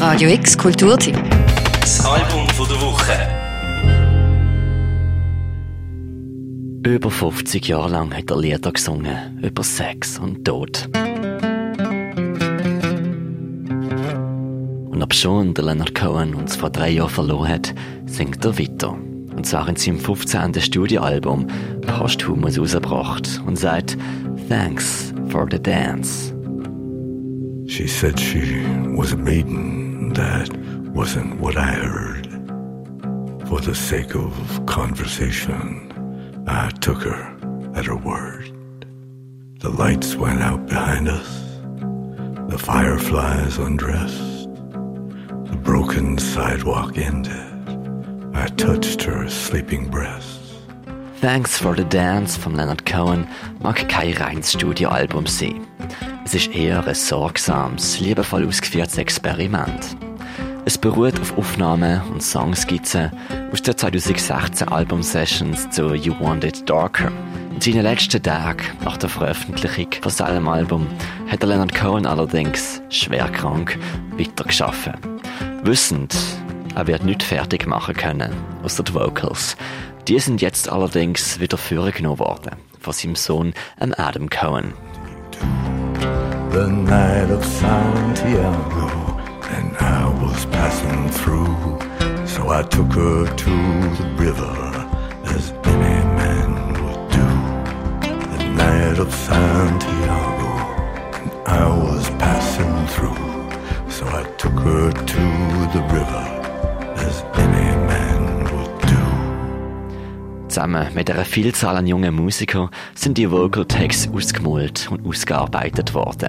Radio X Kulturteam. Das Album von der Woche. Über 50 Jahre lang hat er Lieder gesungen über Sex und Tod. Und ob schon der Leonard Cohen uns vor drei Jahren verloren hat, singt er weiter. Und zwar in seinem 15. Studioalbum Posthumus rausgebracht und sagt Thanks for the dance. She said she was a maiden. That wasn't what I heard. For the sake of conversation, I took her at her word. The lights went out behind us. The fireflies undressed. The broken sidewalk ended. I touched her sleeping breasts. Thanks for the Dance von Leonard Cohen mag kein reines Studioalbum sein. Es ist eher ein sorgsames, liebevoll ausgeführtes Experiment. Es beruht auf Aufnahmen und Songskizzen aus den 2016 Album-Sessions zu You Want It Darker. In seinen letzten Tagen nach der Veröffentlichung von seinem Album hat Leonard Cohen allerdings schwer krank weitergeschaffen. Wissend, er wird nicht fertig machen können, außer die Vocals. Die sind jetzt allerdings wieder vorgenommen worden von seinem Sohn Adam Cohen. the night of Santiago, was passing through. So I took her to the river, as any man would do. The night of Santiago, and I was passing through. So I took her to the river, Zusammen mit einer Vielzahl an jungen Musikern sind die Vocal Takes ausgemalt und ausgearbeitet worden.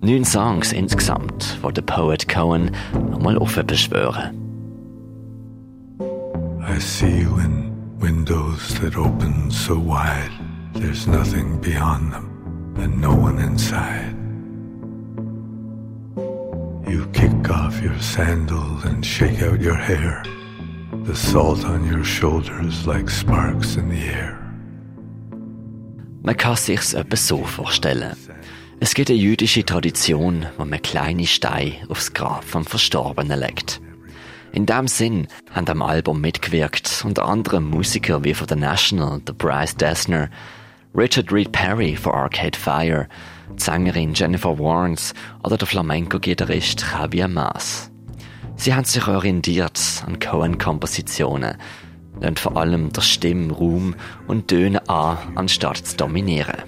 Neun Songs insgesamt, wo der Poet Cohen nochmal offen beschwören. I see you in windows that open so wide, there's nothing beyond them and no one inside. You kick off your sandals and shake out your hair, the salt on your shoulders like sparks in the air. Man kann sich's etwa so vorstellen. Es gibt eine jüdische Tradition, wo man kleine Steine aufs Grab vom Verstorbenen legt. In dem Sinn haben am Album mitgewirkt unter anderem Musiker wie von The National, der Bryce Dessner, Richard Reed Perry von Arcade Fire, die Sängerin Jennifer Warnes oder der Flamenco-Gitarrist Javier Mas. Sie haben sich orientiert an Cohen-Kompositionen, und vor allem der Stimme Raum und Töne an, anstatt zu dominieren.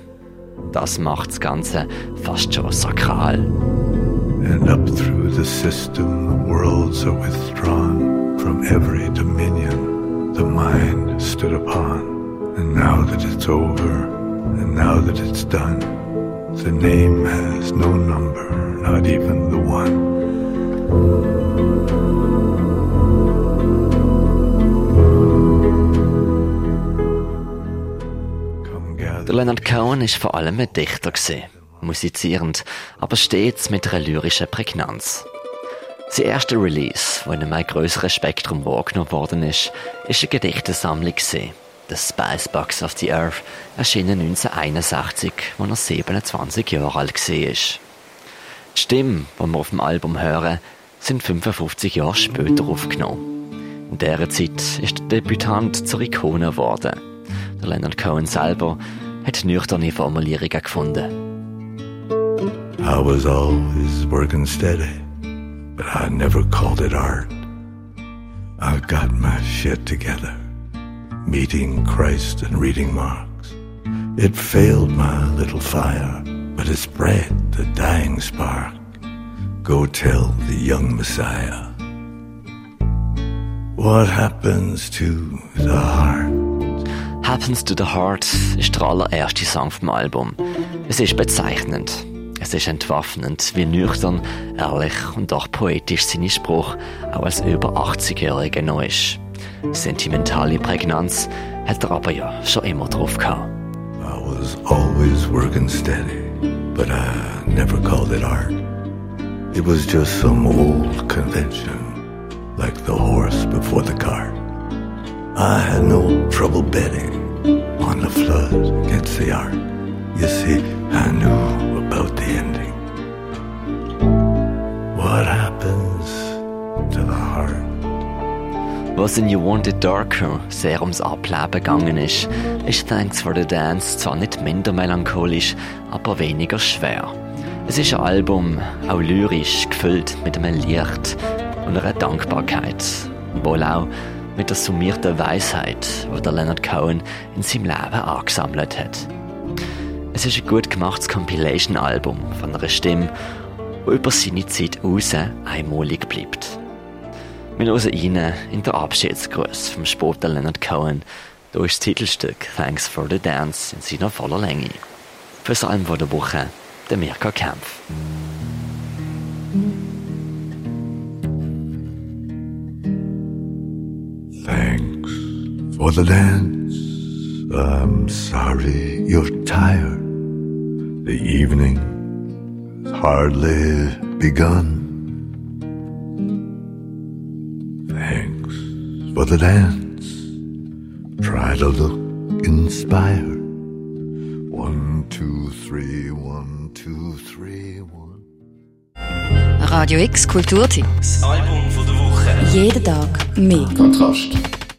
Das macht das Ganze fast schon sakral. And up through the system, the worlds are withdrawn from every dominion the mind stood upon. And now that it's over, and now that it's done, the name has no number, not even the one. Der. Leonard Cohen ist vor allem ein Dichter musizierend, aber stets mit einer lyrischen Prägnanz. Sein erster Release, wo in einem größeren Spektrum wahrgenommen worden ist, ist eine Gedichtesammlung. The Spice Box of the Earth, erschienen 1961, als er 27 Jahre alt war. Die Stimmen, die wir auf dem Album hören, sind 55 Jahre später aufgenommen. In dieser Zeit ist der Debütant zur Ikone geworden. Der Leonard Cohen selber hat nüchterne Formulierungen gefunden. I was always working steady, but I never called it art. I got my shit together, meeting Christ and reading Marx. It failed my little fire, but it spread the dying spark. Go tell the young Messiah. What happens to the heart? Happens to the Heart ist der allererste Song vom Album. Es ist bezeichnend. Es ist entwaffnend, wie nüchtern, ehrlich und auch poetisch seine Spruch auch als über 80-Jähriger noch ist. Sentimentale Prägnanz hat er aber ja schon immer drauf gehabt. I was always working steady, but I never called it art. It was just some old convention, like the horse before the cart. I had no trouble betting on the flood against the art. You see, I knew about the ending. What happens Was in You Wanted Darker sehr ums Ableben gegangen ist, ist Thanks for the Dance zwar nicht minder melancholisch, aber weniger schwer. Es ist ein Album, auch lyrisch, gefüllt mit einem Licht und einer Dankbarkeit. Wohl auch mit der summierten Weisheit, die der Leonard Cohen in seinem Leben angesammelt hat. Es ist ein gut gemachtes Compilation-Album von einer Stimme, die über seine Zeit raus einmalig bleibt. Wir hören rein in den Abschiedsgruß vom Sportler Leonard Cohen. Ist das Titelstück Thanks for the Dance in seiner voller Länge. Für das Album der Woche, der Mirka Kempf. Thanks for the dance. I'm sorry you're tired. The evening has hardly begun. Thanks for the dance. Try to look inspired. Two, three, one, two, three, one. Radio X Kulturteam. Das Album von der Woche. Jeden Tag mehr. Kontrast.